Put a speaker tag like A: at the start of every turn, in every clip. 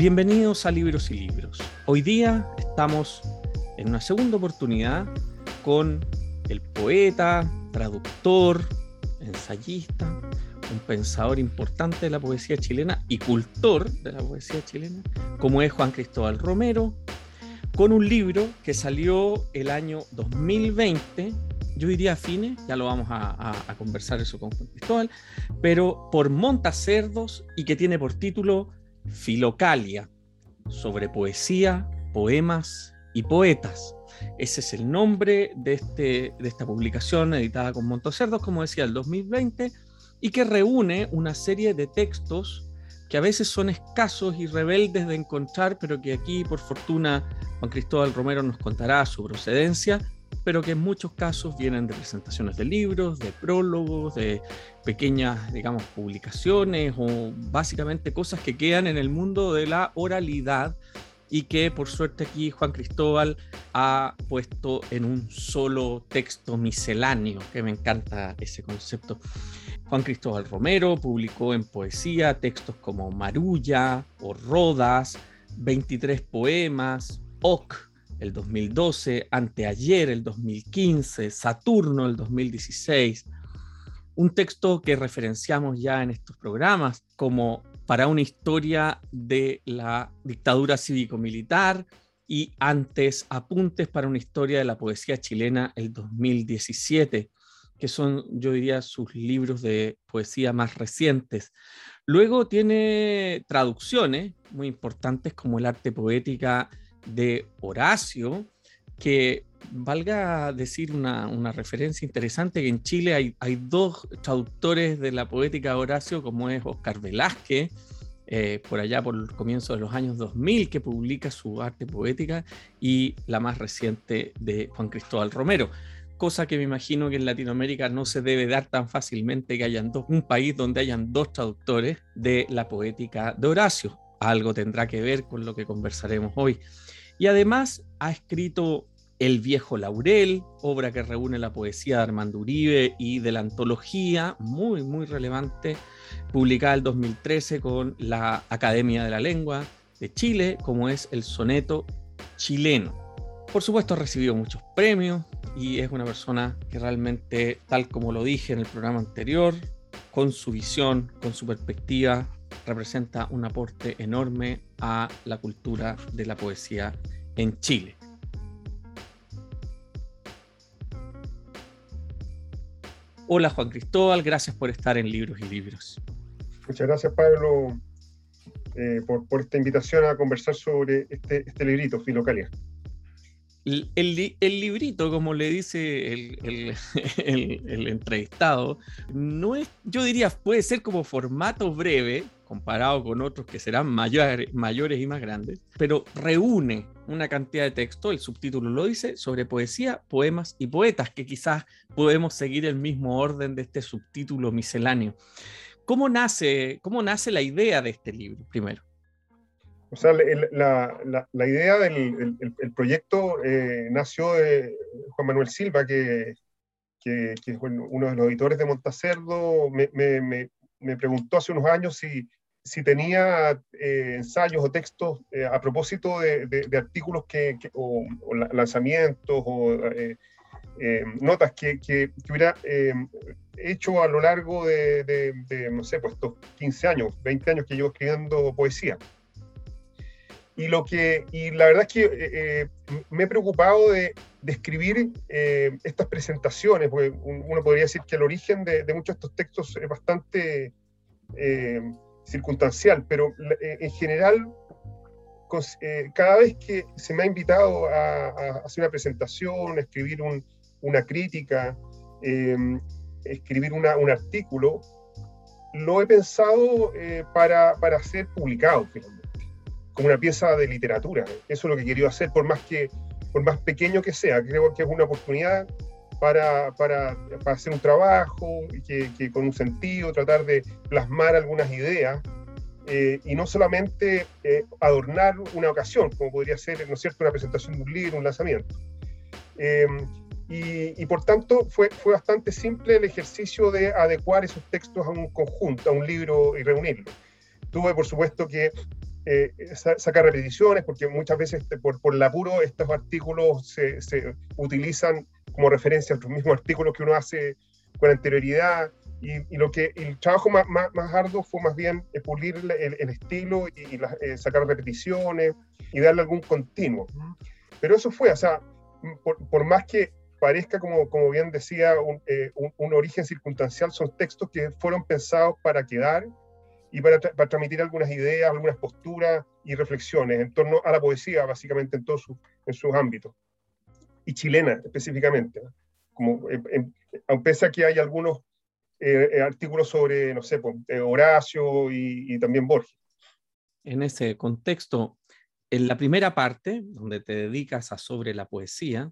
A: Bienvenidos a Libros y Libros. Hoy día estamos en una segunda oportunidad con el poeta, traductor, ensayista, un pensador importante de la poesía chilena y cultor de la poesía chilena, como es Juan Cristóbal Romero, con un libro que salió el año 2020, yo diría a fines, ya lo vamos a, conversar eso con Juan Cristóbal, pero por Montacerdos y que tiene por título Filocalia, sobre poesía, poemas y poetas. Ese es el nombre de, este, de esta publicación editada con Montacerdos, como decía, el 2020 y que reúne una serie de textos que a veces son escasos y rebeldes de encontrar, pero que aquí, por fortuna, Juan Cristóbal Romero nos contará su procedencia, pero que en muchos casos vienen de presentaciones de libros, de prólogos, de pequeñas, digamos, publicaciones o básicamente cosas que quedan en el mundo de la oralidad y que por suerte aquí Juan Cristóbal ha puesto en un solo texto misceláneo, que me encanta ese concepto. Juan Cristóbal Romero publicó en poesía textos como Marulla o Rodas, 23 poemas, Oc el 2012, Anteayer el 2015, Saturno el 2016. Un texto que referenciamos ya en estos programas como para una historia de la dictadura cívico-militar y antes apuntes para una historia de la poesía chilena el 2017 que son, yo diría, sus libros de poesía más recientes. Luego tiene traducciones muy importantes como el arte poética de Horacio, que valga decir una, referencia interesante, que en Chile hay, hay, dos traductores de la poética de Horacio, como es Oscar Velázquez, eh, por allá por el comienzo de los años 2000, que publica su arte poética, y la más reciente de Juan Cristóbal Romero cosa que me imagino que en Latinoamérica no se debe dar tan fácilmente que hayan dos, un país donde hayan dos traductores de la poética de Horacio. Algo tendrá que ver con lo que conversaremos hoy. Y además ha escrito El viejo laurel, obra que reúne la poesía de Armando Uribe y de la antología, muy, muy relevante, publicada el 2013 con la Academia de la Lengua de Chile, como es el soneto chileno. Por supuesto ha recibido muchos premios, y es una persona que realmente, tal como lo dije en el programa anterior, con su visión, con su perspectiva, representa un aporte enorme a la cultura de la poesía en Chile. Hola Juan Cristóbal, gracias por estar en Libros y Libros.
B: Muchas gracias Pablo eh, por, esta invitación a conversar sobre este, este librito, Filocalia.
A: El, librito, como le dice el, entrevistado, no es, yo diría, puede ser como formato breve, comparado con otros que serán mayores y más grandes, pero reúne una cantidad de texto, el subtítulo lo dice, sobre poesía, poemas y poetas, que quizás podemos seguir el mismo orden de este subtítulo misceláneo. ¿Cómo nace, cómo nace la idea de este libro, primero?
B: O sea, la, la, idea del el, proyecto eh, nació de Juan Manuel Silva, que, que, es uno de los editores de Montacerdo, me, me, me, preguntó hace unos años si, si tenía eh, ensayos o textos eh, a propósito de, artículos que, o, lanzamientos o notas que, que, hubiera hecho a lo largo de, no sé, pues estos 15 años, 20 años que llevo escribiendo poesía. Y, lo que, y la verdad es que eh, eh, me he preocupado de, describir eh, estas presentaciones, porque uno podría decir que el origen de, muchos de estos textos es bastante circunstancial, pero en general, cada vez que se me ha invitado a, hacer una presentación, a escribir una crítica, escribir una, un artículo, lo he pensado para, para ser publicado finalmente como una pieza de literatura. Eso es lo que he querido hacer, por más, que, por más pequeño que sea. Creo que es una oportunidad para, hacer un trabajo que, con un sentido, tratar de plasmar algunas ideas eh, y no solamente eh, adornar una ocasión, como podría ser, ¿no cierto?, una presentación de un libro, un lanzamiento. Em, y, por tanto fue, fue bastante simple el ejercicio de adecuar esos textos a un conjunto, a un libro y reunirlos. Tuve, por supuesto, que eh, sacar repeticiones, porque muchas veces este, por, por el apuro estos artículos se, se, utilizan como referencia a los mismos artículos que uno hace con anterioridad. Y, lo que el trabajo más, más, arduo fue más bien pulir el, estilo y, eh, sacar repeticiones y darle algún continuo. Pero eso fue, o sea, por, por más que parezca, como, como bien decía, un, eh, un, un, origen circunstancial, son textos que fueron pensados para quedar y para, transmitir algunas ideas, algunas posturas y reflexiones en torno a la poesía, básicamente en todos sus, en sus ámbitos, y chilena específicamente, como, aunque pese a que hay algunos eh, eh, artículos sobre, no sé, pues, eh, Horacio y, y también Borges.
A: En ese contexto, en la primera parte, donde te dedicas a sobre la poesía,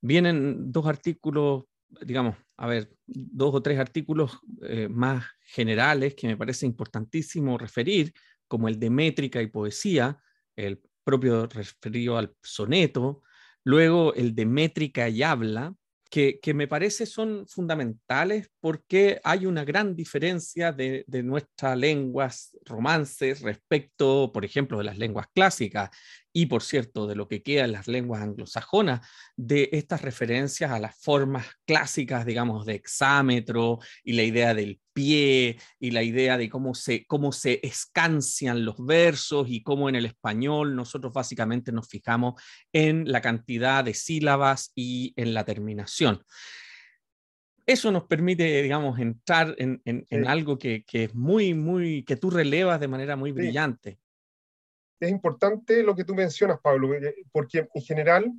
A: vienen dos artículos digamos, a ver, dos o tres artículos eh, más generales que me parece importantísimo referir, como el de métrica y poesía, el propio referido al soneto, luego el de métrica y habla, que, me parece son fundamentales porque hay una gran diferencia de, de, nuestras lenguas romances respecto, por ejemplo, de las lenguas clásicas y por cierto, de lo que queda en las lenguas anglosajonas, de estas referencias a las formas clásicas, digamos, de hexámetro y la idea del pie y la idea de cómo se, cómo se escancian los versos y cómo en el español nosotros básicamente nos fijamos en la cantidad de sílabas y en la terminación. Eso nos permite, digamos, entrar en, en, algo que, que, es muy, muy, que tú relevas de manera muy brillante
B: es importante lo que tú mencionas, Pablo, eh, porque en general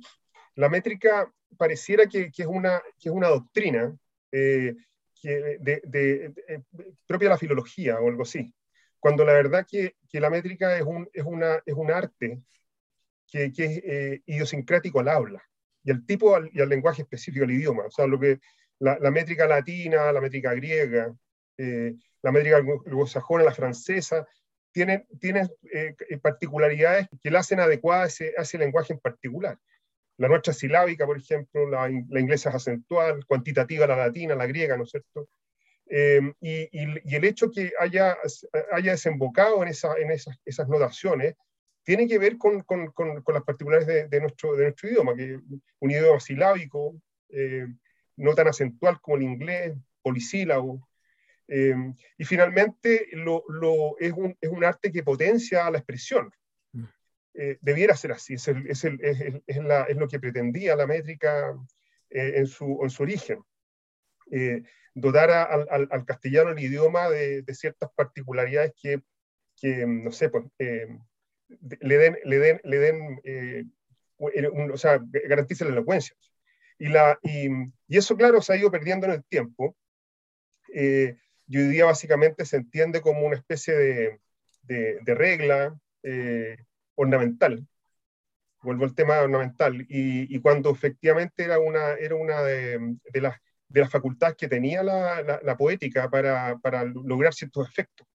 B: la métrica pareciera que, es, una, que es una doctrina eh, que de, eh, propia de la filología o algo así, cuando la verdad que, que la métrica es un, es una, es un arte que, que es idiosincrático al habla y al tipo y al lenguaje específico del idioma. O sea, lo que la, la métrica latina, la métrica griega, la métrica anglosajona, la francesa, tienen, tienen eh, particularidades que la hacen adecuada a ese, ese, lenguaje en particular. La nuestra silábica, por ejemplo, la, la, inglesa es acentual, cuantitativa la latina, la griega, ¿no es cierto? Eh, y, y, el hecho que haya, haya desembocado en, esa, en esas, esas notaciones tiene que ver con, con, con, las particularidades de, nuestro, de nuestro idioma, que un idioma silábico, eh, no tan acentual como el inglés, polisílabo, Em, y finalmente lo, lo, es, un, es, un, arte que potencia la expresión. Mm. Eh, debiera ser así, es, el, es, el, es, la, es, lo que pretendía la métrica eh, en, su, en, su, origen. Eh, dotar al, al, castellano el idioma de, de ciertas particularidades que, que no sé, pues, le den, le den, le den un, o sea, garanticen la elocuencia. Y, la, y, y, eso, claro, se ha ido perdiendo en el tiempo. Eh, y hoy día básicamente se entiende como una especie de, de, regla eh, ornamental. Vuelvo al tema ornamental. Y, cuando efectivamente era una, era una de, las, de las facultades que tenía la, la, la poética para, para lograr ciertos efectos.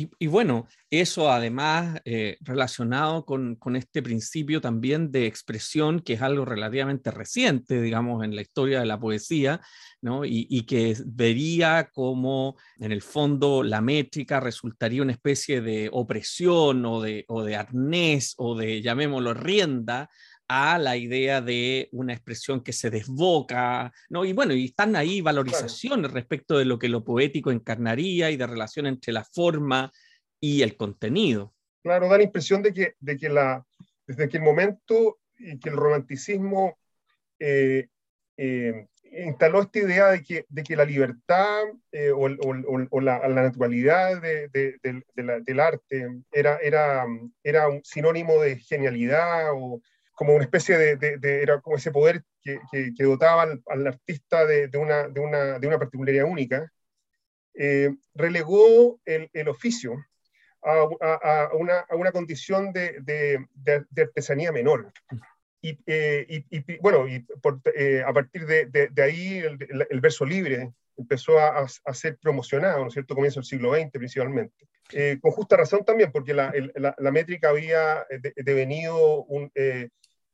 A: Y, bueno, eso además eh, relacionado con, con, este principio también de expresión, que es algo relativamente reciente, digamos, en la historia de la poesía, ¿no? y, que vería como en el fondo la métrica resultaría una especie de opresión o de, o de arnés o de, llamémoslo, rienda a la idea de una expresión que se desboca, ¿no? Y bueno, y están ahí valorizaciones respecto de lo que lo poético encarnaría y de relación entre la forma y el contenido.
B: Claro, da la impresión de que, de que la, desde que el momento y que el romanticismo eh, eh, instaló esta idea de que, de que la libertad eh, o, o, o la, la, naturalidad de, de, de, del arte era, era, era un sinónimo de genialidad o como una especie de, era como ese poder que, que, dotaba al, artista de, una, de, una, de una particularidad única, eh, relegó el, el oficio a, a, a, una, a, una, condición de, artesanía menor. Y, eh, y, y, bueno, y por, eh, a partir de, ahí el, el, verso libre empezó a, ser promocionado, ¿no es cierto? Comienzo del siglo XX principalmente. con justa razón también, porque la, la, la métrica había devenido un,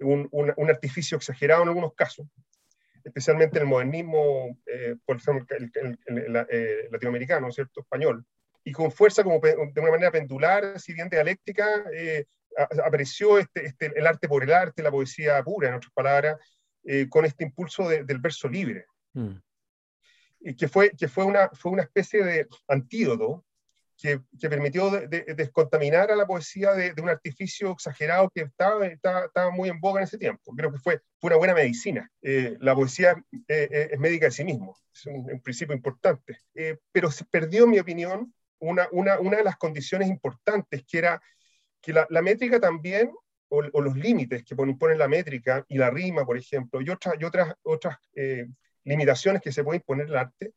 B: un, un, artificio exagerado en algunos casos, especialmente en el modernismo, eh, por ejemplo, el, el, el, eh, latinoamericano, ¿cierto? Español. y con fuerza, como de una manera pendular, si bien dialéctica, eh, apareció este, este, el arte por el arte, la poesía pura, en otras palabras, eh, con este impulso del verso libre. Mm. Y que fue, que fue, una, fue una especie de antídoto que, permitió descontaminar a la poesía de, un artificio exagerado que estaba, muy en boga en ese tiempo. Creo que fue, una buena medicina. Eh, la poesía eh, eh, es médica de sí mismo, es un, principio importante. pero se perdió, en mi opinión, una, de las condiciones importantes, que era que la, métrica también, o, los límites que ponen, la métrica y la rima, por ejemplo, y, otras limitaciones que se pueden imponer el arte,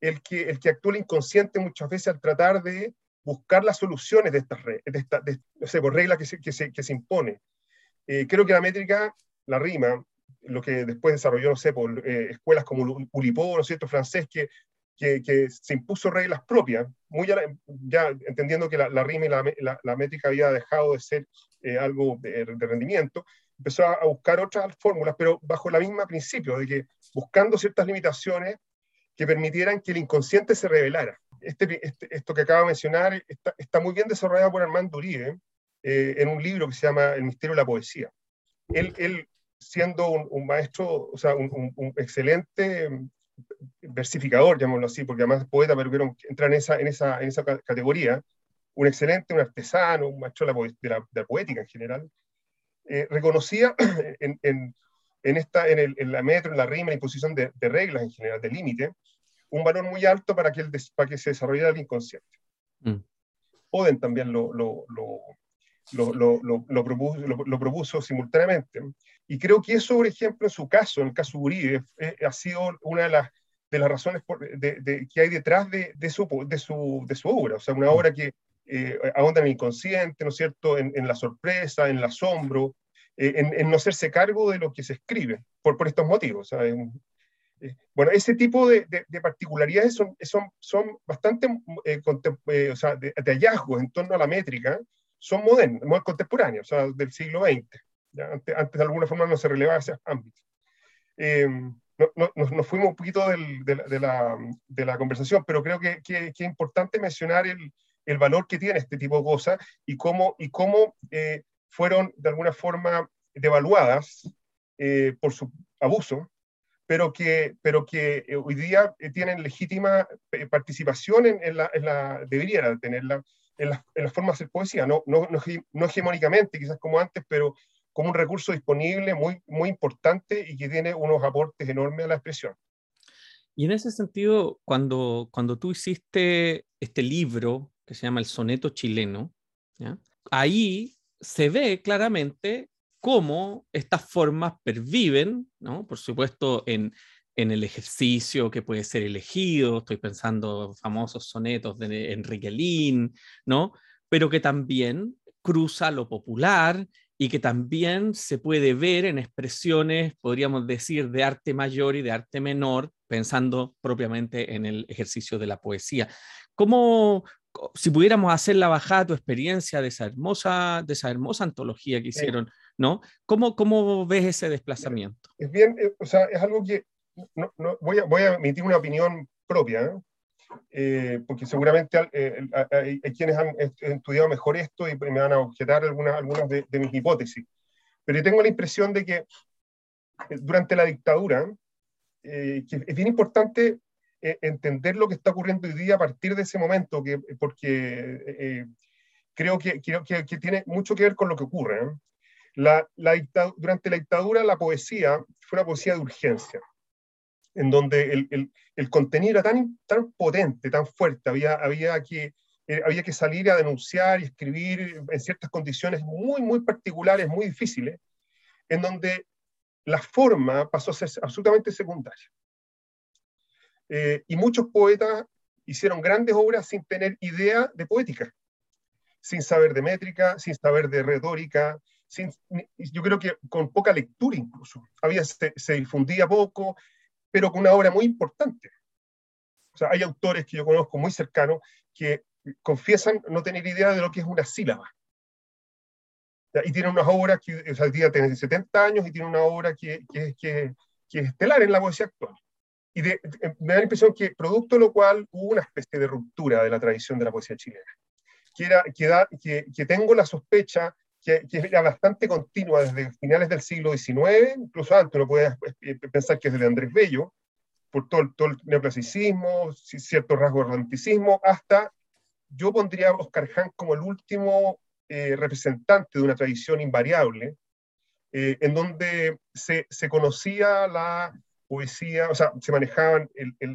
B: el que, el que actúa inconsciente muchas veces al tratar de buscar las soluciones de estas de esta, de, no sé, por regla que se, que se, que se impone. Eh, creo que la métrica, la rima, lo que después desarrolló, no sé, por eh, escuelas como Ulipo, ¿no es cierto?, francés, que, que, se impuso reglas propias, muy ya, entendiendo que la, rima y la, la, métrica había dejado de ser eh, algo de, de, rendimiento, empezó a, a buscar otras fórmulas, pero bajo el mismo principio, de que buscando ciertas limitaciones, que permitieran que el inconsciente se revelara. Este, este, esto que acabo de mencionar está, muy bien desarrollado por Armando Uribe eh, en un libro que se llama El misterio de la poesía. Él, siendo un, maestro, o sea, un, excelente versificador, llamémoslo así, porque además es poeta, pero quiero entrar en esa, categoría, un excelente, un artesano, un maestro de la, poética en general, eh, reconocía en, en, esta, en, el, en, la metro, en la rima, en la imposición de, de reglas en general, de límite, un valor muy alto para que, el, para que se desarrollara el inconsciente. Mm. Oden también lo, lo, lo, lo, lo propuso, lo, propuso, simultáneamente. Y creo que eso, por ejemplo, en su caso, en el caso Uribe, eh, ha sido una de las, de las razones de, de, que hay detrás de, de, su, de, su, de su obra. O sea, una obra que eh, ahonda en el inconsciente, ¿no es cierto?, en, en la sorpresa, en el asombro, eh, en, no hacerse cargo de lo que se escribe, por, por estos motivos. Eh, bueno, ese tipo de, de, particularidades son, son, son bastante eh, o sea, de, hallazgos en torno a la métrica, son modernos, contemporáneos, o sea, del siglo XX. ¿ya? Antes, antes, de alguna forma no se relevaba ese ámbito. No, no, nos, fuimos un poquito del, de, la, de, la, conversación, pero creo que, que, que es importante mencionar el, el, valor que tiene este tipo de cosas y cómo, y cómo fueron de alguna forma devaluadas eh, por su abuso, pero que, pero que eh, hoy día eh, tienen legítima participación en, la, en la, deberían tenerla en, la, en las formas de poesía, no, no, no, hegemónicamente, quizás como antes, pero como un recurso disponible muy, muy importante y que tiene unos aportes enormes a la expresión.
A: Y en ese sentido, cuando, cuando tú hiciste este libro que se llama El Soneto Chileno, ahí se ve claramente cómo estas formas perviven, ¿no? por supuesto, en, en el ejercicio que puede ser elegido, estoy pensando en famosos sonetos de Enrique Lin, ¿no? pero que también cruza lo popular y que también se puede ver en expresiones, podríamos decir, de arte mayor y de arte menor, pensando propiamente en el ejercicio de la poesía. ¿Cómo, si pudiéramos hacer la bajada tu experiencia de esa hermosa, de esa hermosa antología que hicieron, ¿no? ¿Cómo, ¿Cómo ves ese desplazamiento?
B: Es bien, eh, o sea, es algo que no, no, voy, a, voy a emitir una opinión propia, eh, porque seguramente eh, hay, quienes han estudiado mejor esto y me van a objetar algunas, algunas de, mis hipótesis. Pero yo tengo la impresión de que durante la dictadura, que es bien importante eh, entender lo que está ocurriendo hoy día a partir de ese momento, que, porque eh, creo, que, creo que, tiene mucho que ver con lo que ocurre. ¿eh? La, la durante la dictadura la poesía fue una poesía de urgencia, en donde el, el, el contenido era tan, tan potente, tan fuerte, había, había, que, había que salir a denunciar y escribir en ciertas condiciones muy, muy particulares, muy difíciles, en donde la forma pasó a ser absolutamente secundaria. Eh, y muchos poetas hicieron grandes obras sin tener idea de poética, sin saber de métrica, sin saber de retórica, sin, yo creo que con poca lectura incluso. Había, se, difundía poco, pero con una obra muy importante. O sea, hay autores que yo conozco muy cercanos que confiesan no tener idea de lo que es una sílaba. Y tienen unas obras que, o sea, tiene 70 años y tiene una obra que, que, que, que es estelar en la poesía actual y me da la impresión que producto de lo cual hubo una especie de ruptura de la tradición de la poesía chilena. Que, era, que, que, tengo la sospecha que, que, era bastante continua desde finales del siglo XIX, incluso antes, uno puede pensar que es desde Andrés Bello, por todo, todo el neoclasicismo, cierto rasgo de romanticismo, hasta yo pondría a Oscar Hahn como el último eh, representante de una tradición invariable, eh, en donde se, se, conocía la poesía, o sea, se manejaban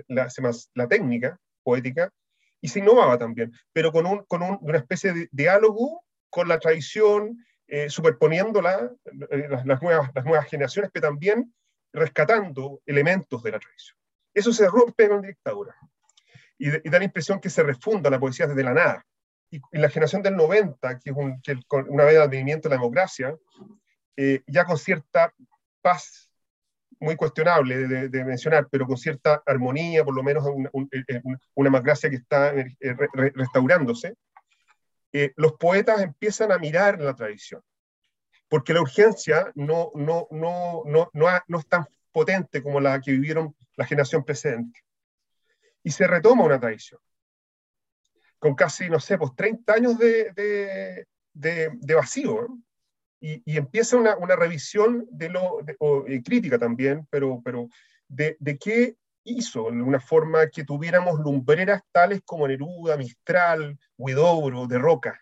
B: la, la, técnica poética y se innovaba también, pero con, un, con un, una especie de diálogo con la tradición, eh, superponiéndola, las, las, nuevas, generaciones, pero también rescatando elementos de la tradición. Eso se rompe con la dictadura. Y, da la impresión que se refunda la poesía desde la nada. Y, la generación del 90, que es un, que una vez de advenimiento de la democracia, eh, ya con cierta paz muy cuestionable de, mencionar, pero con cierta armonía, por lo menos una, eh, eh, una democracia que está restaurándose, los poetas empiezan a mirar la tradición, porque la urgencia no, no, no, no, no, no es tan potente como la que vivieron la generación precedente. Y se retoma una tradición, con casi, no sé, pues 30 años de, de, de, vacío. Y, y, empieza una, una, revisión de lo, o, crítica también, pero, pero de, de qué hizo, de una forma que tuviéramos lumbreras tales como Neruda, Mistral, Huidobro, de Roca.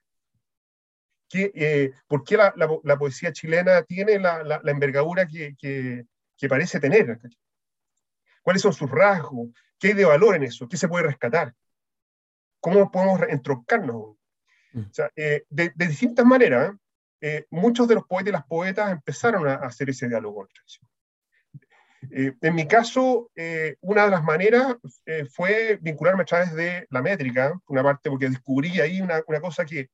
B: ¿Qué, eh, ¿Por qué la, la, la, poesía chilena tiene la, la envergadura que, que, que parece tener. ¿Cuáles son sus rasgos? ¿Qué hay de valor en eso? ¿Qué se puede rescatar? ¿Cómo podemos entroncarnos? Mm. Eh, de, distintas maneras, eh, muchos de los poetas y las poetas empezaron a, hacer ese diálogo eh, en mi caso, una de las maneras fue vincularme a través de la métrica, una parte porque descubrí ahí una, una cosa que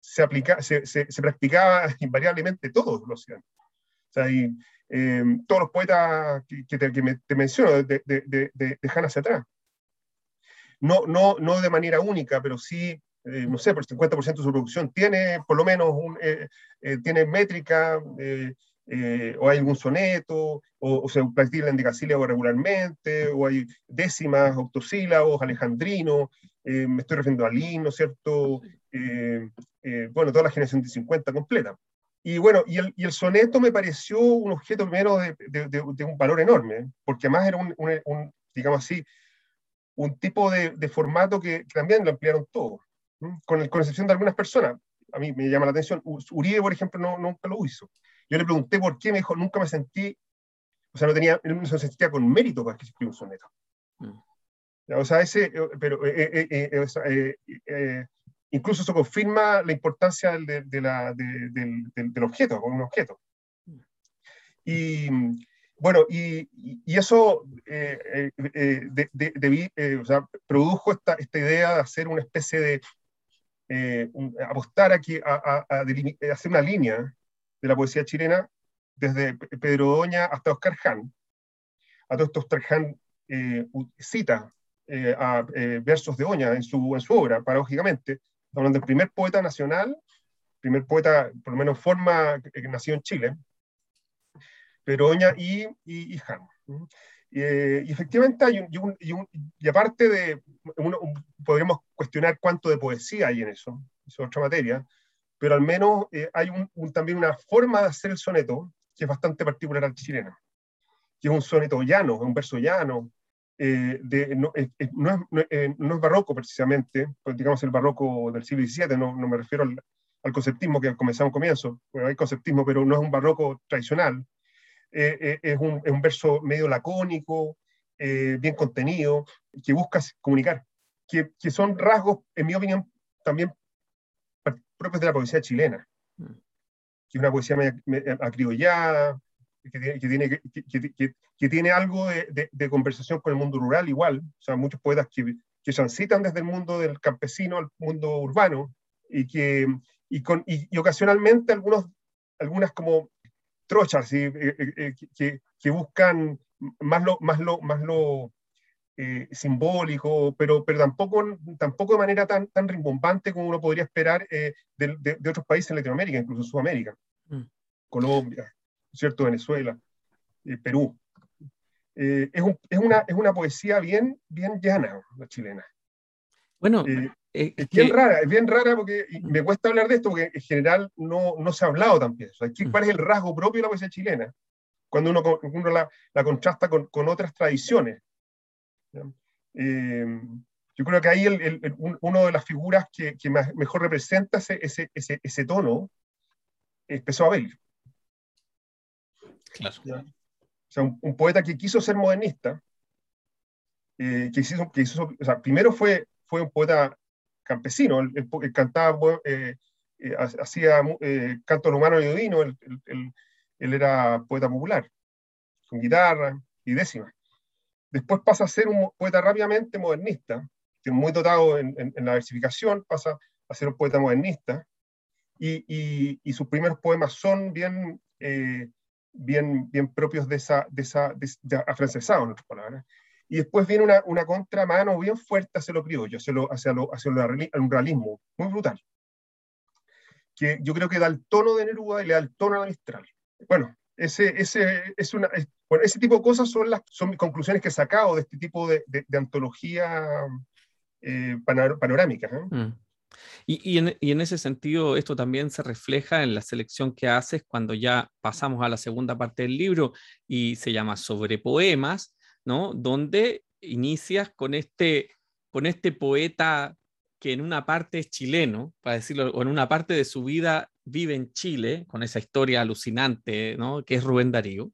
B: se, aplica, se, se, practicaba invariablemente todos los ciudadanos. O sea, y, eh, todos los poetas que, te, te, menciono, de, de, de, de hacia atrás. No, no, no de manera única, pero sí, eh, no sé, por el 50% de su producción tiene por lo menos un, eh, tiene métrica, o hay algún soneto, o, se practica el endecasílabo regularmente, o hay décimas, octosílabos, alejandrinos, me estoy refiriendo a Lin, ¿no es cierto? bueno, toda la generación de 50 completa. Y bueno, y el, y el, soneto me pareció un objeto primero de, de, de, un valor enorme, porque además era un, un, digamos así, un tipo de, formato que, también lo ampliaron todo, con, el, con excepción de algunas personas. A mí me llama la atención, Uribe, por ejemplo, no, nunca lo hizo. Yo le pregunté por qué, me dijo, nunca me sentí, o sea, no tenía, no se sentía con mérito para que se un soneto. Mm. O sea, ese, pero eh, eh, eh, incluso eso confirma la importancia de, de la, del, del, objeto, con un objeto. Y bueno, y, y eso eh, eh, de, eh, o sea, produjo esta, esta, idea de hacer una especie de apostar aquí a, a, a, hacer una línea de la poesía chilena desde Pedro Doña hasta Oscar Hahn. A todos estos Oscar Hahn cita a versos de Oña en su, en su obra, paradójicamente, hablando del primer poeta nacional, primer poeta, por lo menos forma, que, nació en Chile, Peroña y, y, y eh, y, efectivamente hay un, y, un, y, aparte de, uno, podríamos cuestionar cuánto de poesía hay en eso, es otra materia, pero al menos eh, hay un, también una forma de hacer el soneto que es bastante particular al chileno, que es un soneto llano, un verso llano, eh, de, no, eh, eh, no, es, no, es, barroco precisamente, pues, digamos el barroco del siglo XVII, no, me refiero al, al, conceptismo que comenzamos comienzo, bueno, hay conceptismo, pero no es un barroco tradicional, es un, es, un, verso medio lacónico, bien contenido, que busca comunicar, que, que, son rasgos, en mi opinión, también propios de la poesía chilena, mm. que es una poesía medio acriollada, que tiene, que, que, tiene algo de, de, conversación con el mundo rural igual, o sea, muchos poetas que, que transitan desde el mundo del campesino al mundo urbano y que y, con, y, ocasionalmente algunos, algunas como trochas eh, eh, eh, que, que, buscan más lo, más lo, más lo simbólico, pero, pero tampoco, tampoco de manera tan, tan rimbombante como uno podría esperar de, de, otros países en Latinoamérica, incluso Sudamérica, mm. Colombia. ¿cierto? Venezuela, eh, Perú. eh, es, es, una, es una poesía bien, bien llana, la chilena.
A: Bueno,
B: eh, es bien rara, es bien rara porque me cuesta hablar de esto porque en general no, no se ha hablado también. ¿Cuál es el rasgo propio de la poesía chilena? Cuando uno, uno la, la, contrasta con, con, otras tradiciones. Eh, yo creo que ahí el, el, uno de las figuras que, que mejor representa ese, ese, ese, ese tono es Pessoa Abel.
A: Claro.
B: O sea, un, poeta que quiso ser modernista, eh, que, hizo, que hizo, o sea, primero fue, fue un poeta campesino, él, cantaba, eh, eh, hacía canto romano y odino, él, era poeta popular, con guitarra y décima. Después pasa a ser un poeta rápidamente modernista, muy dotado en, la versificación, pasa a ser un poeta modernista, y, sus primeros poemas son bien bien, bien propios de esa, de esa de, afrancesados, en otras palabras. Y después viene una, una contramano bien fuerte hacia lo criollo, hacia, lo, hacia, lo, hacia un realismo muy brutal, que yo creo que da el tono de Neruda y le da el tono a Mistral. Bueno, ese, ese, es una, bueno, ese tipo de cosas son las son mis conclusiones que he sacado de este tipo de, de, antología eh, panorámica. ¿eh? Mm.
A: Y, en, ese sentido, esto también se refleja en la selección que haces cuando ya pasamos a la segunda parte del libro y se llama Sobre Poemas, ¿no? Donde inicias con este, con este poeta que en una parte es chileno, para decirlo, o en una parte de su vida vive en Chile, con esa historia alucinante, ¿no? Que es Rubén Darío.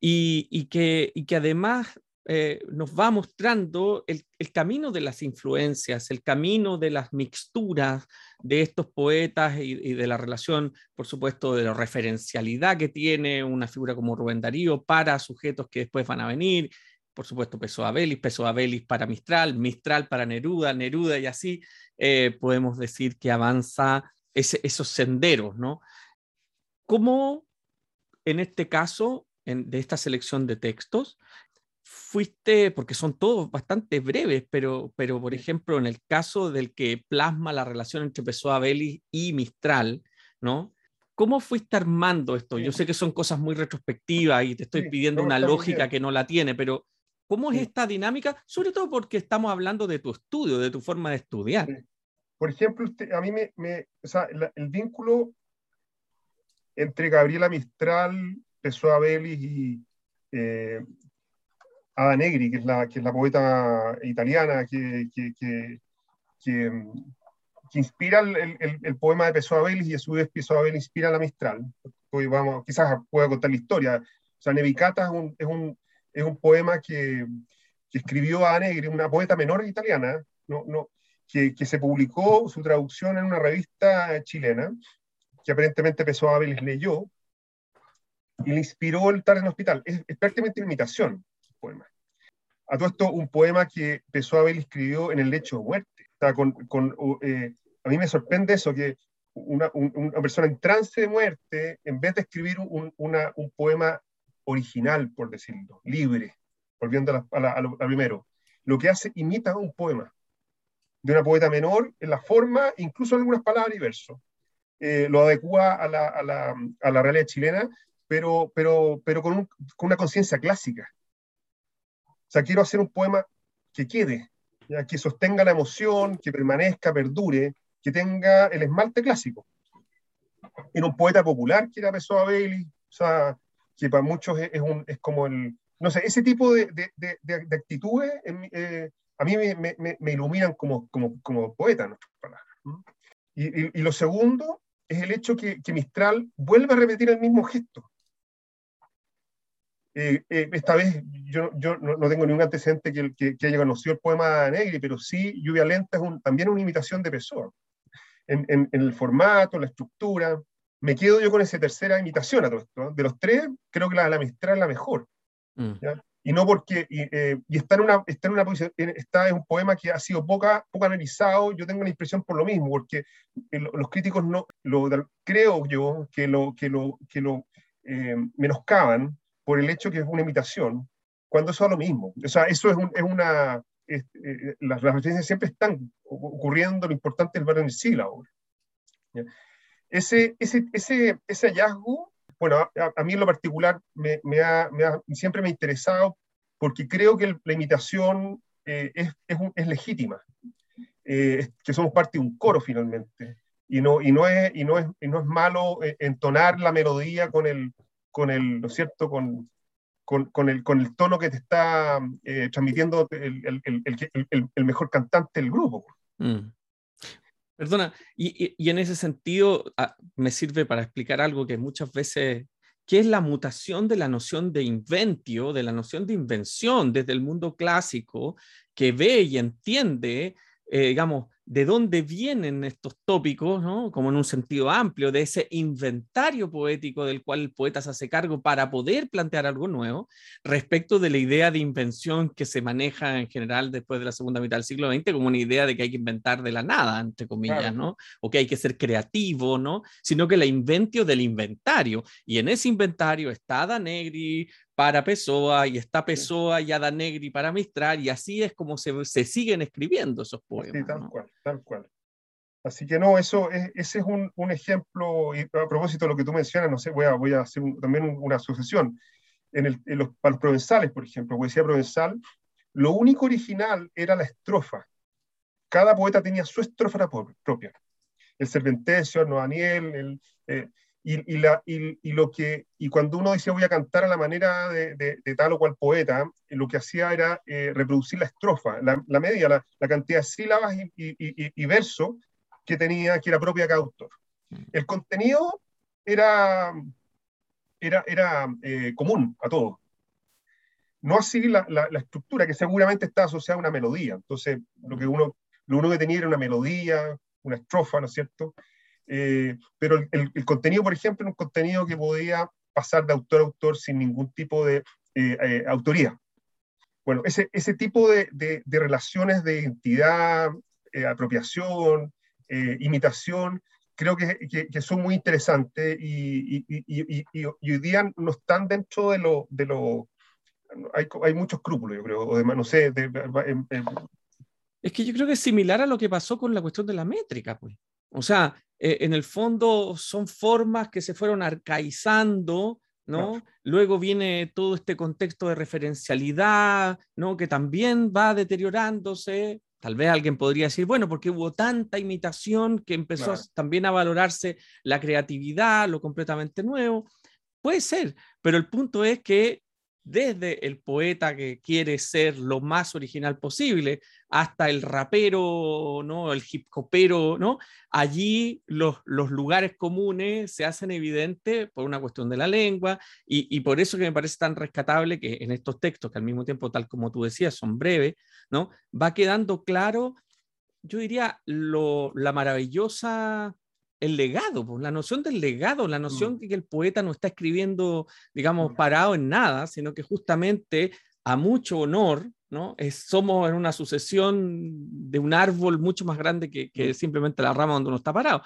A: Y, que, y que además eh, nos va mostrando el, camino de las influencias, el camino de las mixturas de estos poetas y, de la relación, por supuesto, de la referencialidad que tiene una figura como Rubén Darío para sujetos que después van a venir, por supuesto, Peso Abelis, Peso Abelis para Mistral, Mistral para Neruda, Neruda y así eh, podemos decir que avanza esos senderos, ¿no? ¿Cómo en este caso, de esta selección de textos, fuiste, porque son todos bastante breves, pero, pero por ejemplo, en el caso del que plasma la relación entre Pessoa Belli y Mistral, ¿no? ¿Cómo fuiste armando esto? Yo sé que son cosas muy retrospectivas y te estoy pidiendo una lógica que no la tiene, pero ¿cómo es esta dinámica? Sobre todo porque estamos hablando de tu estudio, de tu forma de estudiar.
B: Por ejemplo, a mí me, me o sea, el vínculo entre Gabriela Mistral, Pessoa Belli y, eh, Ada Negri, que es la, que es la poeta italiana que, que, que, que, inspira el, el, el, poema de Pessoa Belli y a su vez Pessoa Belli inspira la Mistral. Hoy vamos, quizás pueda contar la historia. O sea, Nevicata es un, es un, es un poema que, escribió Negri, una poeta menor italiana, no, no, que, que, se publicó su traducción en una revista chilena, que aparentemente Pessoa Belli leyó, y le inspiró el estar en el hospital. Es, es prácticamente imitación poema. A todo esto, un poema que Pessoa Abel escribió en el lecho de muerte. con, con, eh, a mí me sorprende eso, que una, una, persona en trance de muerte, en vez de escribir un, un poema original, por decirlo, libre, volviendo a, lo, primero, lo que hace imita un poema de una poeta menor en la forma, incluso en algunas palabras y versos. Eh, lo adecua a la, a la, a la realidad chilena, pero, pero, pero con, un, con una conciencia clásica. O sea, quiero hacer un poema que quede, que sostenga la emoción, que permanezca, perdure, que tenga el esmalte clásico. Era un poeta popular que era Pessoa Bailey, o sea, que para muchos es, un, es como el... No sé, ese tipo de, de, de, actitudes eh, a mí me, me, me, iluminan como, como, como poeta, ¿no? y, y, y, lo segundo es el hecho que, que Mistral vuelve a repetir el mismo gesto. Eh, eh, esta vez yo, yo no, tengo ningún antecedente que, que, haya conocido el poema Negri, pero sí Lluvia Lenta es un, también una imitación de Pessoa. En, en, el formato, la estructura. Me quedo yo con esa tercera imitación a todo esto. De los tres, creo que la, la Mistral es la mejor. Mm. Y no porque, y, eh, y, está, en una, está en una posición, está en un poema que ha sido poca, poco analizado, yo tengo la impresión por lo mismo, porque los críticos no, lo, creo yo que lo, que lo, que lo menoscaban, por el hecho que es una imitación, cuando eso es lo mismo. O sea, eso es, es una... Eh, las, referencias siempre están ocurriendo, lo importante es ver en el siglo ahora. Ese, ese, ese, ese hallazgo, bueno, a, mí en lo particular me, me, ha, me ha, siempre me ha interesado porque creo que la imitación es, es, es, legítima, que somos parte de un coro finalmente, y no, y no, es, y no, es, y no es malo entonar la melodía con el, con el, ¿no es cierto?, con, con, el, con el tono que te está eh, transmitiendo el, el, mejor cantante del grupo. Mm.
A: Perdona, y, y, en ese sentido ah, me sirve para explicar algo que muchas veces, que es la mutación de la noción de inventio, de la noción de invención desde el mundo clásico, que ve y entiende, eh, digamos, de dónde vienen estos tópicos, ¿no? como en un sentido amplio, de ese inventario poético del cual el poeta se hace cargo para poder plantear algo nuevo, respecto de la idea de invención que se maneja en general después de la segunda mitad del siglo XX como una idea de que hay que inventar de la nada, entre comillas, ¿no? o que hay que ser creativo, ¿no? sino que la inventio del inventario. Y en ese inventario está Danegri, para Pessoa y está Pessoa y Ada Negri para Mistral y así es como se, se siguen escribiendo esos poemas.
B: Sí, tal cual, tal cual. Así que no, eso es, ese es un, un, ejemplo, y a propósito de lo que tú mencionas, no sé, voy a, voy a hacer también una asociación. En, el, en los, para los provenzales, por ejemplo, poesía provenzal, lo único original era la estrofa. Cada poeta tenía su estrofa propia. El Cervantesio, no Daniel, el, eh, y, la, y, lo que, y cuando uno decía voy a cantar a la manera de, de, tal o cual poeta, lo que hacía era eh, reproducir la estrofa, la, la media, la, la, cantidad de sílabas y, y, versos que tenía, que era propia cada autor. Mm. El contenido era, era, era eh, común a todos. No así la, la, estructura, que seguramente está asociada a una melodía. Entonces, lo que uno, lo uno que tenía era una melodía, una estrofa, ¿no es cierto? Eh, pero el, contenido, por ejemplo, era un contenido que podía pasar de autor a autor sin ningún tipo de eh, eh, autoría. Bueno, ese, ese tipo de, de, relaciones de identidad, apropiación, imitación, creo que, que, son muy interesantes y, y, y, y, hoy día no están dentro de lo... De lo hay, hay muchos escrúpulos, yo creo, o de, no sé,
A: es que yo creo que es similar a lo que pasó con la cuestión de la métrica, pues. O sea, eh, en el fondo son formas que se fueron arcaizando, ¿no? Luego viene todo este contexto de referencialidad, ¿no? Que también va deteriorándose. Tal vez alguien podría decir, bueno, porque hubo tanta imitación que empezó también a valorarse la creatividad, lo completamente nuevo. Puede ser, pero el punto es que desde el poeta que quiere ser lo más original posible hasta el rapero, ¿no? el hip hopero, ¿no? allí los, los lugares comunes se hacen evidentes por una cuestión de la lengua y, y, por eso que me parece tan rescatable que en estos textos, que al mismo tiempo, tal como tú decías, son breves, ¿no? va quedando claro, yo diría, lo, la maravillosa el legado, pues, la noción del legado, la noción mm. de que el poeta no está escribiendo, digamos, mm. parado en nada, sino que justamente a mucho honor, ¿no? Es, somos en una sucesión de un árbol mucho más grande que, que simplemente la rama donde uno está parado.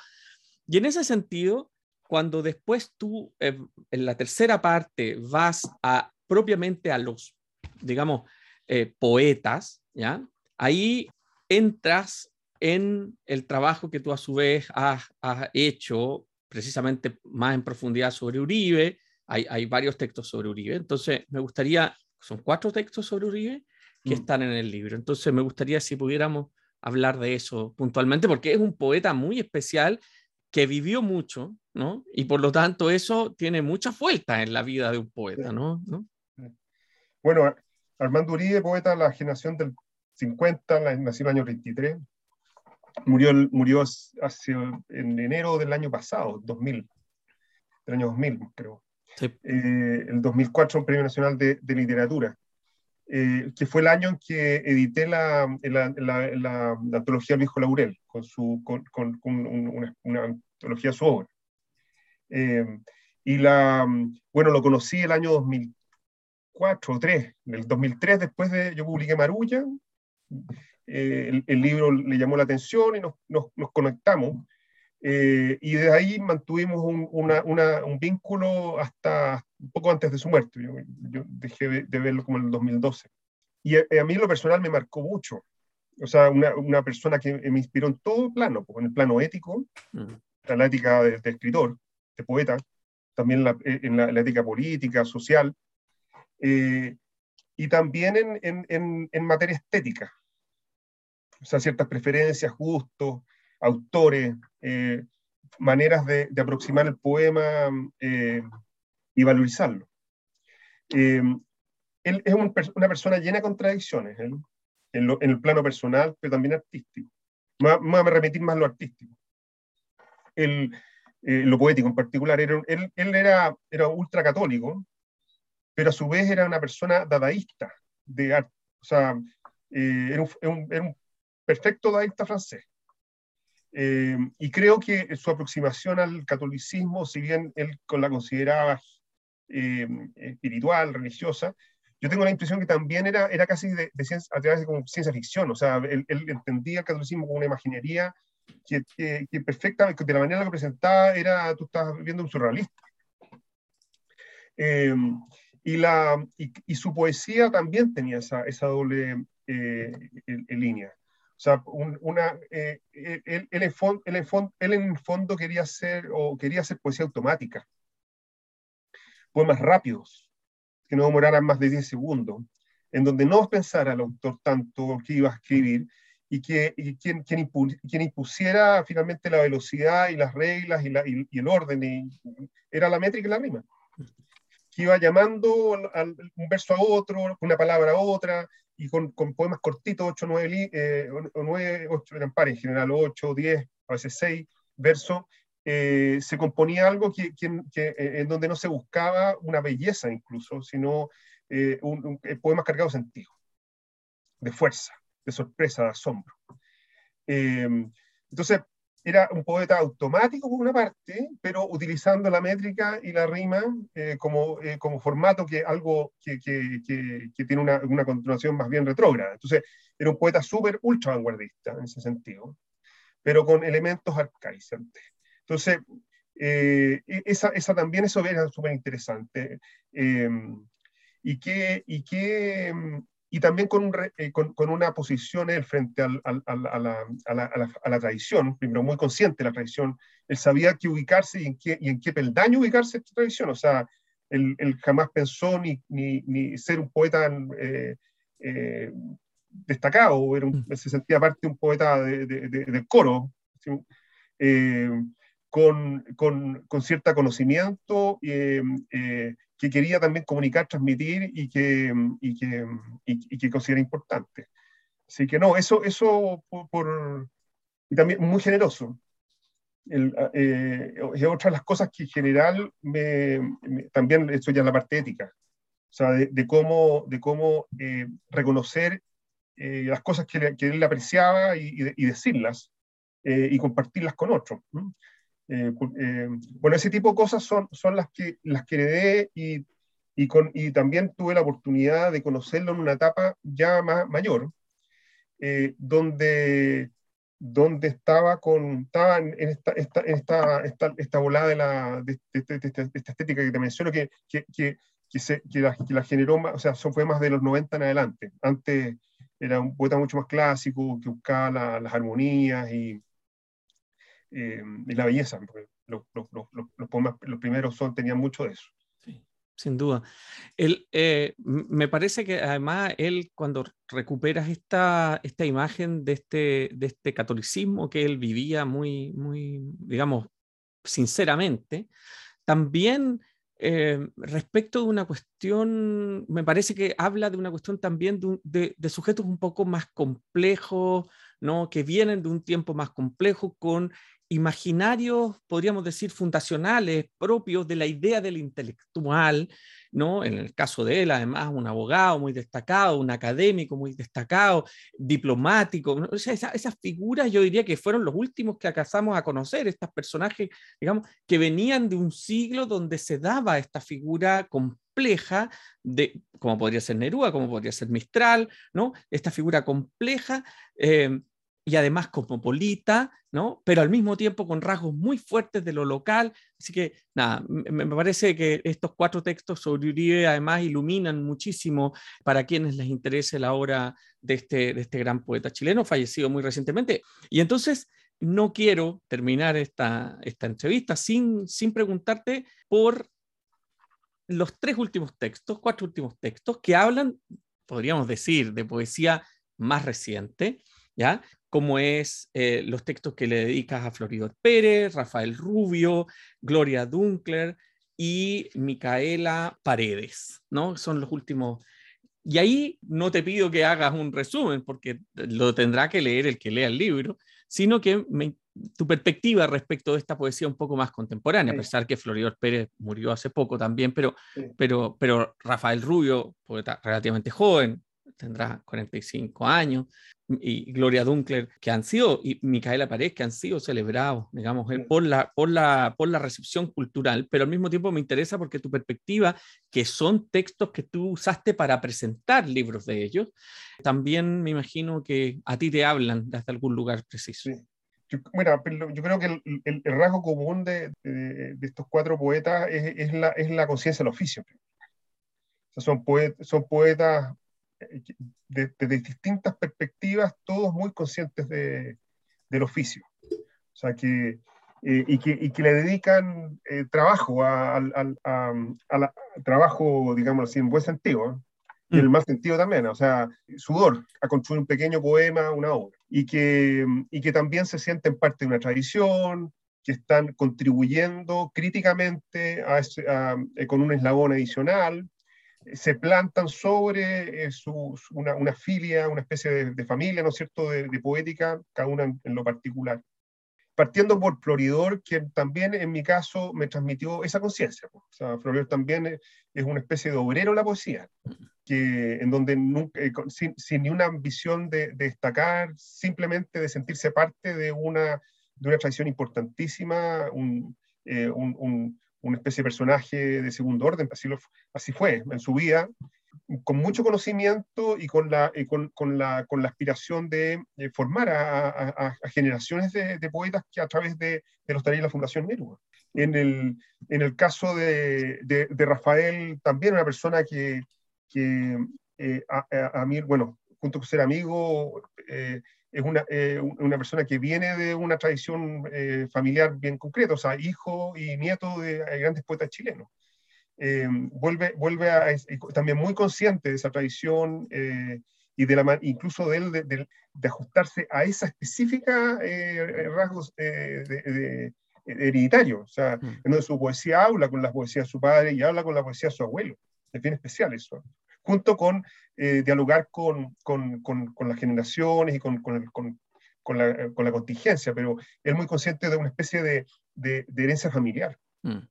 A: Y en ese sentido, cuando después tú, eh, en la tercera parte, vas a propiamente a los, digamos, eh, poetas, ¿ya? Ahí entras en el trabajo que tú a su vez has, hecho precisamente más en profundidad sobre Uribe. Hay, hay, varios textos sobre Uribe. Entonces, me gustaría, son cuatro textos sobre Uribe que mm. están en el libro. Entonces, me gustaría si pudiéramos hablar de eso puntualmente, porque es un poeta muy especial que vivió mucho, ¿no? Y por lo tanto eso tiene mucha vuelta en la vida de un poeta, ¿no?
B: Bueno, Armando Uribe, poeta de la generación del 50, nació en el año 23, Murió, murió hace, en enero del año pasado, 2000, del año 2000, creo. Eh, el 2004, un Premio Nacional de, de Literatura, eh, que fue el año en que edité la, la, la, la antología Viejo Laurel, con, su, con, con, una, una, antología de su obra. Eh, y la, bueno, lo conocí el año 2004 o 2003. En el 2003, después de, yo publiqué Marulla, eh, el, libro le llamó la atención y nos, nos, conectamos. Eh, y de ahí mantuvimos un, una, un, vínculo hasta un poco antes de su muerte. Yo, dejé de, verlo como en el 2012. Y a, a, mí lo personal me marcó mucho. O sea, una, una persona que me inspiró en todo plano, pues, en el plano ético, mm. en la ética de, escritor, de poeta, también la, en la, ética política, social. Eh, y también en, en, en, materia estética. O sea, ciertas preferencias, gustos, autores, eh, maneras de, de, aproximar el poema eh, y valorizarlo. Eh, él es un, una persona llena de contradicciones en, en, el plano personal, pero también artístico. Me voy a remitir más a lo artístico. El, lo poético en particular. Era, él, él era, era ultracatólico, pero a su vez era una persona dadaísta de arte. O sea, eh, era, un, era, un, perfecto dadaísta francés. Eh, y creo que su aproximación al catolicismo, si bien él la consideraba eh, espiritual, religiosa, yo tengo la impresión que también era, era casi de, de ciencia, a través de como ciencia ficción, o sea, él, él, entendía el catolicismo como una imaginería que, que, que perfecta, de la manera en la que presentaba era, tú estabas viendo un surrealista. Eh, y, la, y, su poesía también tenía esa, esa doble eh, línea. Sea, una, eh, él, él, en fondo, él, en el fondo quería hacer, o quería hacer poesía automática, poemas rápidos, que no demoraran más de 10 segundos, en donde no pensara el autor tanto que iba a escribir y, que, y quien, quien, quien, impusiera finalmente la velocidad y las reglas y, la, y, y el orden, era la métrica y la rima que iba llamando al, un verso a otro, una palabra a otra, y con, con poemas cortitos, 8, 9, eh, 9 8, eran pares en general, 8, 10, a veces 6 versos, eh, se componía algo que, eh, en donde no se buscaba una belleza incluso, sino eh, un, un, eh, poemas cargados de sentido, de fuerza, de sorpresa, de asombro. Entonces, era un poeta automático por una parte, pero utilizando la métrica y la rima eh, como, eh, como formato que algo que, que, que, que tiene una, una, continuación más bien retrógrada. Entonces, era un poeta súper ultra vanguardista en ese sentido, pero con elementos arcaizantes. Entonces, eh, e, esa, esa, también eso era súper interesante. Eh, y que, y que y también con, un, eh, con, con, una posición él frente al, al, al, a, la, a, la, a, la, tradición, primero muy consciente de la tradición, él sabía que ubicarse y en qué, y en qué peldaño ubicarse esta tradición, o sea, él, él jamás pensó ni, ni, ni, ser un poeta eh, eh, destacado, era un, mm. se sentía parte de un poeta de, de, de, del coro, ¿sí? Eh, con, con, con cierto conocimiento eh, eh, que quería también comunicar, transmitir y que, y que, y, y que considera importante. Así que no, eso, eso por, por y también muy generoso. El, eh, es otra de las cosas que en general me, me, también esto ya es la parte ética, o sea, de, de cómo, de cómo eh, reconocer eh, las cosas que, que, él apreciaba y, y, y decirlas y compartirlas con otros. ¿no? Eh, eh, bueno, ese tipo de cosas son, son las, que, las que heredé y, y, con, y también tuve la oportunidad de conocerlo en una etapa ya más mayor, eh, donde, donde estaba, con, estaba en, esta, esta, esta, esta, esta volada de, la, de, de, de, de, esta estética que te menciono, que, que, que, que, se, la, la generó, más, o sea, fue más de los 90 en adelante. Antes era un poeta mucho más clásico, que buscaba la, las armonías y eh, y la belleza, los, los, los, los, poemas, los primeros son, tenían mucho de eso.
A: Sin duda. Él, eh, me parece que además él, cuando recuperas esta, esta imagen de este, de este catolicismo que él vivía muy, muy digamos, sinceramente, también eh, respecto de una cuestión, me parece que habla de una cuestión también de, de, de, sujetos un poco más complejos, ¿no? que vienen de un tiempo más complejo con imaginarios, podríamos decir, fundacionales propios de la idea del intelectual, ¿no? En el caso de él, además, un abogado muy destacado, un académico muy destacado, diplomático, ¿no? esa, esas figuras yo diría que fueron los últimos que alcanzamos a conocer, estos personajes, digamos, que venían de un siglo donde se daba esta figura compleja de, como podría ser Neruda, como podría ser Mistral, ¿no? Esta figura compleja. Eh, y además cosmopolita, ¿no? Pero al mismo tiempo con rasgos muy fuertes de lo local. Así que, nada, me, parece que estos cuatro textos sobre Uribe además iluminan muchísimo para quienes les interese la obra de este, de este gran poeta chileno, fallecido muy recientemente. Y entonces, no quiero terminar esta, esta entrevista sin, sin preguntarte por los tres últimos textos, cuatro últimos textos, que hablan, podríamos decir, de poesía más reciente, ¿ya? Como es eh, los textos que le dedicas a Florido Pérez, Rafael Rubio, Gloria Dunkler y Micaela Paredes, ¿no? Son los últimos. Y ahí no te pido que hagas un resumen, porque lo tendrá que leer el que lea el libro, sino que tu perspectiva respecto de esta poesía un poco más contemporánea, a pesar que Floridor Pérez murió hace poco también, pero, pero, pero Rafael Rubio, poeta relativamente joven, tendrá 45 años, y Gloria Dunkler, que han sido, y Micaela Paredes, que han sido celebrados, digamos, eh, por la, por, la, por la recepción cultural, pero al mismo tiempo me interesa porque tu perspectiva, que son textos que tú usaste para presentar libros de ellos, también me imagino que a ti te hablan desde algún lugar preciso.
B: Yo, bueno, yo creo que el, el, rasgo común de, de, estos cuatro poetas es, es la, es la conciencia del oficio. O sea, son, son poetas desde distintas perspectivas, todos muy conscientes de, del oficio. O sea, que, eh, y, que, y, que, le dedican eh, trabajo al trabajo, digamos así, en buen sentido, y en el mm. más sentido también, o sea, sudor, a construir un pequeño poema, una obra, y que, y que también se sienten parte de una tradición, que están contribuyendo críticamente a, eh, con un eslabón adicional, se plantan sobre eh, una, filia, una especie de, familia, ¿no es cierto?, de, poética, cada una en, lo particular. Partiendo por Floridor, que también en mi caso me transmitió esa conciencia. Floridor también es una especie de obrero en la poesía, que, en donde eh, sin, sin, ni una ambición de, destacar, simplemente de sentirse parte de una, de una tradición importantísima, eh, un una especie de personaje de segundo orden, así, así fue en su vida, con mucho conocimiento y con la, con, con la, con la aspiración de, formar a, a, generaciones de, de, poetas que a través de, los talleres de la Fundación Neruda. En el, en el caso de, de, Rafael, también una persona que, que eh, a, mí, bueno, junto con ser amigo, eh, es una, eh, una, persona que viene de una tradición eh, familiar bien concreta, o sea, hijo y nieto de eh, grandes poetas chilenos. vuelve, vuelve a, también muy consciente de esa tradición y de la, incluso de él de, de, ajustarse a esa específica rasgos de, hereditario, o sea, mm. en donde su poesía habla con la poesía de su padre y habla con la poesía de su abuelo. Es bien especial eso junto con eh, dialogar con, con, con, las generaciones y con, la, la, contingencia, pero él muy consciente de una especie de, de, herencia familiar. Mm.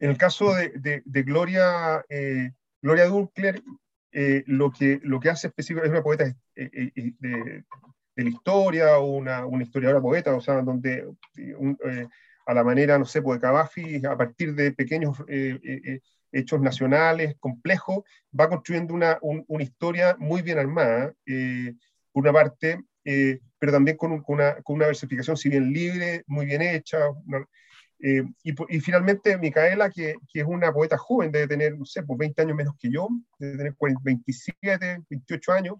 B: En el caso de, de Gloria, eh, Gloria Dunkler, eh, lo, que, lo que hace específicamente es una poeta de, la historia, una, una historiadora poeta, o sea, donde a la manera, no sé, pues, de Cavafi, a partir de pequeños hechos nacionales, complejos, va construyendo una, una historia muy bien armada, eh, por una parte, eh, pero también con, una, con, una, versificación, si bien libre, muy bien hecha. Eh, y, y, finalmente, Micaela, que, que, es una poeta joven, debe tener, no sé, pues 20 años menos que yo, debe tener 27, 28 años,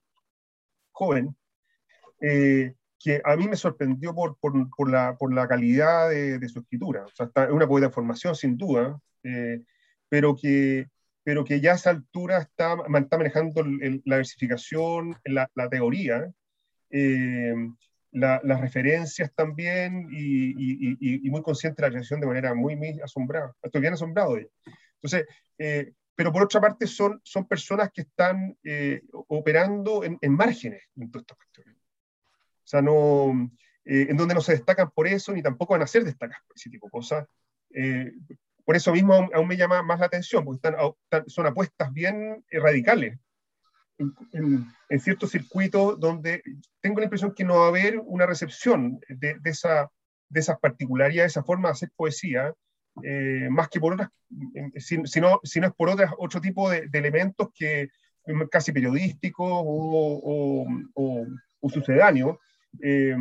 B: joven, que a mí me sorprendió por, por, por, la, por la calidad de, de, su escritura. O sea, es una poeta de formación, sin duda, pero que, pero que ya a esa altura está, está manejando la versificación, la, la teoría, eh, las referencias también y, y, y, muy consciente de la creación de manera muy, muy asombrada. Estoy bien asombrado de ella. Entonces, eh, pero por otra parte son, son personas que están eh, operando en, en, márgenes en todas estas cuestiones. O sea, no, en donde no se destacan por eso, ni tampoco van a ser destacadas por ese tipo de cosas por eso mismo aún, me llama más la atención, porque están, son apuestas bien radicales. En, ciertos circuitos donde tengo la impresión que no va a haber una recepción de, esa, de esas particularidades, esa forma de hacer poesía, eh, más que por otras, si, no, si no es por otras, otro tipo de, elementos que casi periodísticos o, o, sucedáneos, eh,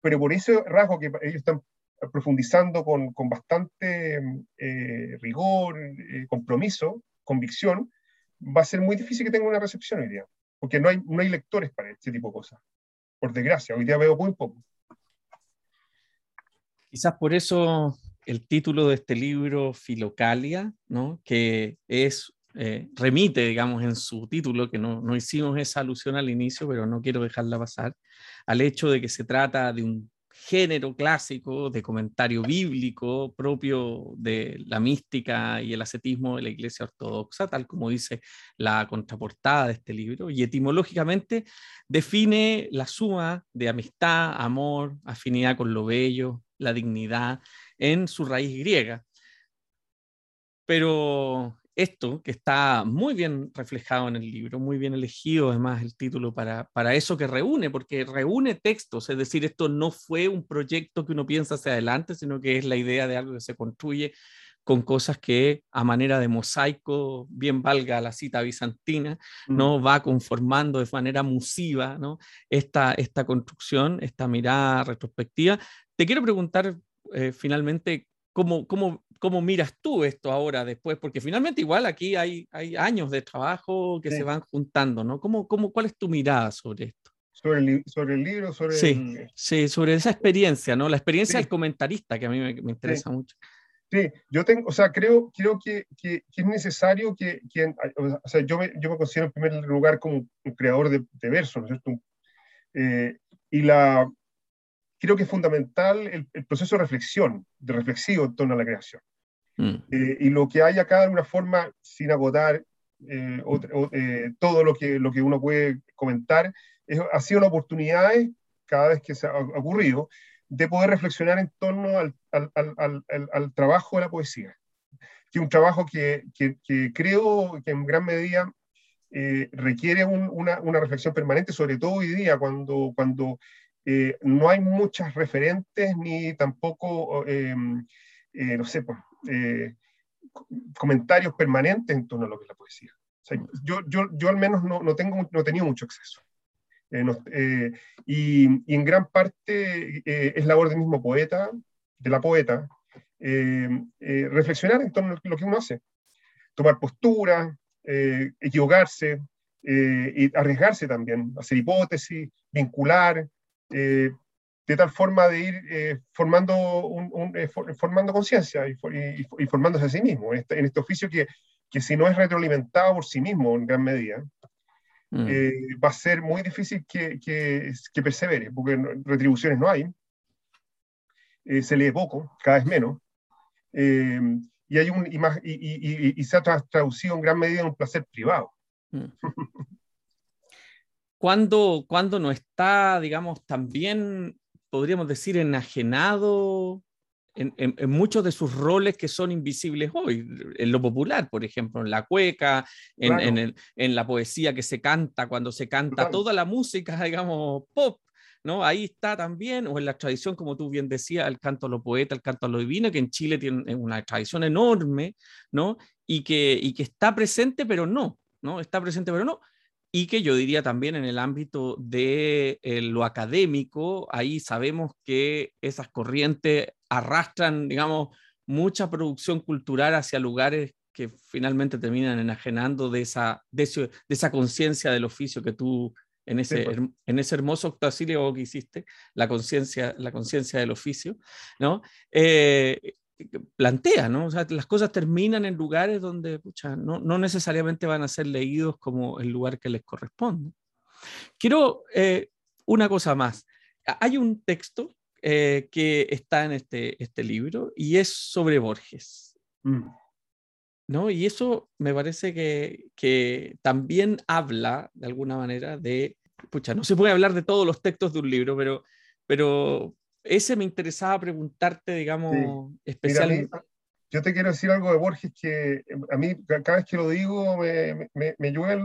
B: pero por ese rasgo que ellos están profundizando con, con bastante eh, rigor, eh, compromiso, convicción, va a ser muy difícil que tenga una recepción hoy día, porque no hay, no hay lectores para este tipo de cosas. Por desgracia, hoy día veo muy poco.
A: Quizás por eso el título de este libro, Filocalia, ¿no? que es, eh, remite, digamos, en su título, que no, no hicimos esa alusión al inicio, pero no quiero dejarla pasar, al hecho de que se trata de un género clásico de comentario bíblico propio de la mística y el ascetismo de la Iglesia Ortodoxa, tal como dice la contraportada de este libro, y etimológicamente define la suma de amistad, amor, afinidad con lo bello, la dignidad, en su raíz griega. Pero esto, que está muy bien reflejado en el libro, muy bien elegido además el título para, para eso que reúne, porque reúne textos, es decir, esto no fue un proyecto que uno piensa hacia adelante, sino que es la idea de algo que se construye con cosas que a manera de mosaico, bien valga la cita bizantina, mm. ¿no? va conformando de manera musiva ¿no? esta, esta construcción, esta mirada retrospectiva. Te quiero preguntar eh, finalmente cómo, cómo ¿Cómo miras tú esto ahora después? Porque finalmente igual aquí hay, hay años de trabajo que se van juntando, ¿no? ¿Cómo, cómo, ¿Cuál es tu mirada sobre esto?
B: Sobre el, sobre el libro, sobre
A: sí, sí, sobre esa experiencia, ¿no? La experiencia del comentarista, que a mí me, me interesa mucho.
B: Sí, yo tengo, o sea, creo, creo que, que, es necesario que, quien, o sea, yo me, yo me considero en primer lugar como un creador de, de versos, ¿no es cierto? Eh, y la, creo que es fundamental el, el, proceso de reflexión, de reflexivo en torno a la creación. Mm. Eh, y lo que hay acá, de alguna forma, sin agotar eh, eh, todo lo que, lo que uno puede comentar, ha sido la oportunidad, cada vez que se ha ocurrido, de poder reflexionar en torno al, al, al, al trabajo de la poesía, que es un trabajo que, que, que, creo que en gran medida requiere una, una, reflexión permanente, sobre todo hoy día, cuando, cuando no hay muchas referentes ni tampoco, no sé, pues, eh, comentarios permanentes en torno a lo que es la poesía. yo, yo, yo, al menos no, no, tengo, no he tenido mucho acceso. Eh, eh, y, y, en gran parte es labor del mismo poeta, de la poeta, reflexionar en torno a lo que uno hace. Tomar postura, equivocarse, y arriesgarse también, hacer hipótesis, vincular, de tal forma de ir eh, formando, un, eh, formando conciencia y, y, formándose a sí mismo en este, en este oficio que, que, si no es retroalimentado por sí mismo en gran medida, mm. eh, va a ser muy difícil que, que, que persevere, porque retribuciones no hay, se lee poco, cada vez menos, y, hay un, y, más, y, y, se ha traducido en gran medida en un placer privado. Mm.
A: cuando, cuando no está, digamos, también podríamos decir, enajenado en, muchos de sus roles que son invisibles hoy, en lo popular, por ejemplo, en la cueca, en, la poesía que se canta, cuando se canta toda la música, digamos, pop, ¿no? Ahí está también, o en la tradición, como tú bien decías, el canto a lo poeta, el canto a lo divino, que en Chile tiene una tradición enorme, ¿no? Y que, y que está presente, pero no, ¿no? Está presente, pero no y que yo diría también en el ámbito de eh, lo académico, ahí sabemos que esas corrientes arrastran, digamos, mucha producción cultural hacia lugares que finalmente terminan enajenando de esa, de, esa conciencia del oficio que tú en ese, pues. en ese hermoso octacilio que hiciste, la conciencia la conciencia del oficio, ¿no? Eh, plantea, ¿no? O sea, las cosas terminan en lugares donde pucha, no, no, necesariamente van a ser leídos como el lugar que les corresponde. Quiero eh, una cosa más. Hay un texto eh, que está en este, este libro y es sobre Borges. Mm. ¿No? Y eso me parece que, que también habla de alguna manera de, pucha, no se puede hablar de todos los textos de un libro, pero, pero, ese me interesaba preguntarte, digamos, especialmente.
B: yo te quiero decir algo de Borges que a mí cada vez que lo digo me, me, me llueven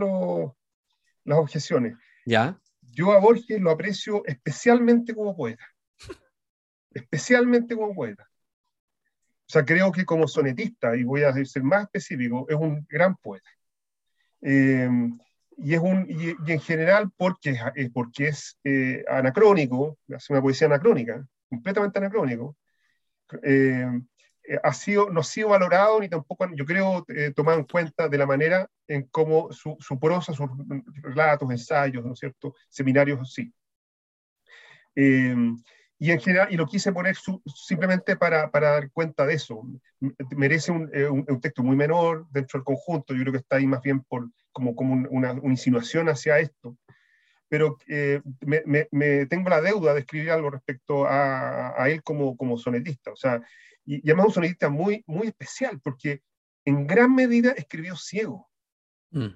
B: las objeciones.
A: ¿Ya?
B: Yo a Borges lo aprecio especialmente como poeta. especialmente como poeta. O sea, creo que como sonetista, y voy a ser más específico, es un gran poeta. Eh, y, es un, y, en general porque, es porque es eh, anacrónico, hace una poesía anacrónica, completamente anacrónico, eh, eh, ha sido, no ha sido valorado ni tampoco, yo creo, tomado en cuenta de la manera en cómo su, su, prosa, sus relatos, ensayos, ¿no es cierto?, seminarios, sí. Y en general, y lo quise poner simplemente para, para, dar cuenta de eso. Merece eh, un, un, texto muy menor dentro del conjunto, yo creo que está ahí más bien por, como, como una, una insinuación hacia esto, pero eh, me, me, tengo la deuda de escribir algo respecto a, a él como, como sonetista, o sea, y, y, además un sonetista muy, muy especial, porque en gran medida escribió ciego. Mm.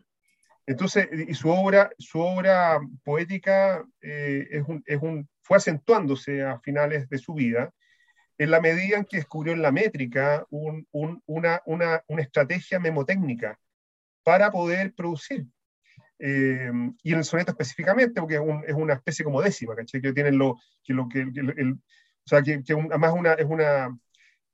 B: Entonces, y su obra, su obra poética eh, es un, es un, fue acentuándose a finales de su vida en la medida en que descubrió en la métrica un, un, una, una, una, estrategia memotécnica para poder producir. Eh, y en el soneto específicamente, porque es, una especie como décima, ¿cachai? Que tienen lo que, lo, que el, o sea, que, además una, es, una,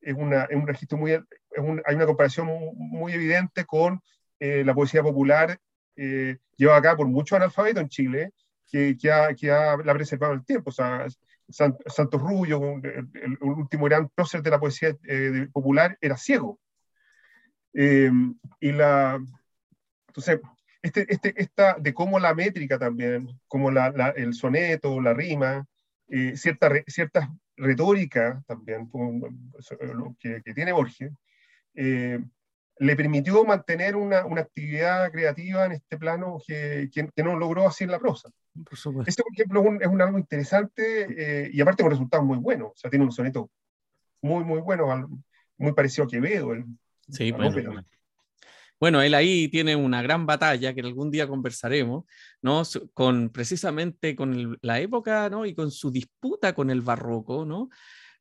B: es, una, es un registro muy, hay una comparación muy evidente con eh, la poesía popular eh, lleva acá por mucho analfabeto en Chile, que, que, ha, que ha, la ha preservado el tiempo. O sea, Santos Rubio, el, último gran prócer de la poesía eh, popular, era ciego. Eh, y la, entonces, este, este, esta, de cómo la métrica también, como la, la, el soneto, la rima, eh, cierta, ciertas retóricas también, que, que tiene Borges, eh, le permitió mantener una, una, actividad creativa en este plano que, que, no logró así en la prosa. Por este, por ejemplo, es un, es un algo interesante eh, y aparte con resultados muy buenos. O sea, tiene un soneto muy, muy bueno, muy parecido a Quevedo. El,
A: sí, bueno, bueno, él ahí tiene una gran batalla que algún día conversaremos, ¿no? Con precisamente con la época, ¿no? Y con su disputa con el barroco, ¿no?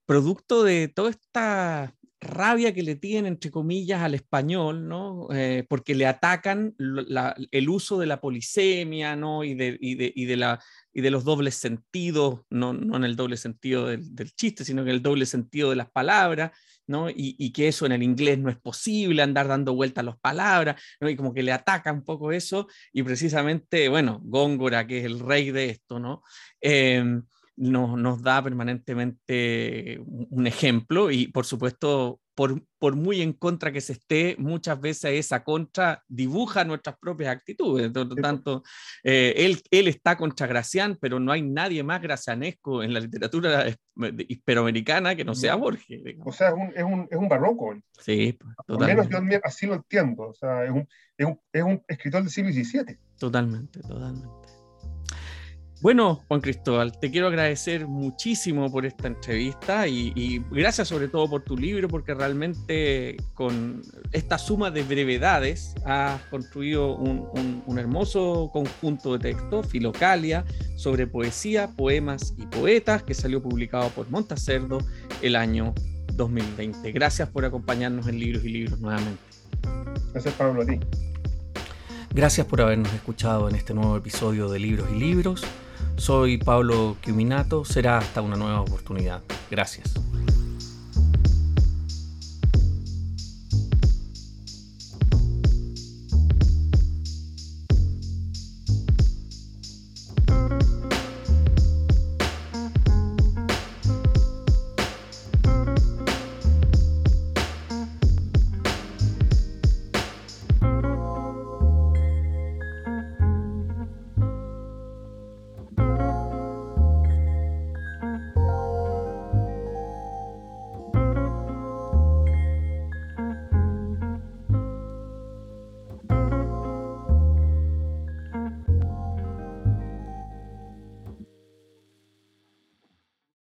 A: Producto de toda esta rabia que le tienen, entre comillas, al español, ¿no? Eh, porque le atacan el uso de la polisemia, ¿no? Y de, y de, y de, la, y de los dobles sentidos, no, no en el doble sentido del, chiste, sino en el doble sentido de las palabras, ¿no? Y, que eso en el inglés no es posible, andar dando vueltas a las palabras, ¿no? Y como que le ataca un poco eso, y precisamente, bueno, Góngora, que es el rey de esto, ¿no? Eh, nos, nos da permanentemente un ejemplo y por supuesto, por, por, muy en contra que se esté, muchas veces esa contra dibuja nuestras propias actitudes. Por lo tanto, eh, él, él está contra Gracián, pero no hay nadie más gracianesco en la literatura hispanoamericana que no sea Borges.
B: O sea, es un, es un, es un barroco.
A: Sí,
B: totalmente. Al menos yo así lo entiendo. O sea, es un, es un, es un escritor del siglo XVII.
A: Totalmente, totalmente. Bueno, Juan Cristóbal, te quiero agradecer muchísimo por esta entrevista y, gracias sobre todo por tu libro, porque realmente con esta suma de brevedades has construido un, hermoso conjunto de textos, Filocalia, sobre poesía, poemas y poetas, que salió publicado por Montacerdo el año 2020. Gracias por acompañarnos en Libros y Libros nuevamente.
B: Gracias, Pablo, a ti.
A: Gracias por habernos escuchado en este nuevo episodio de Libros y Libros. Soy Pablo Quiminato, será hasta una nueva oportunidad. Gracias.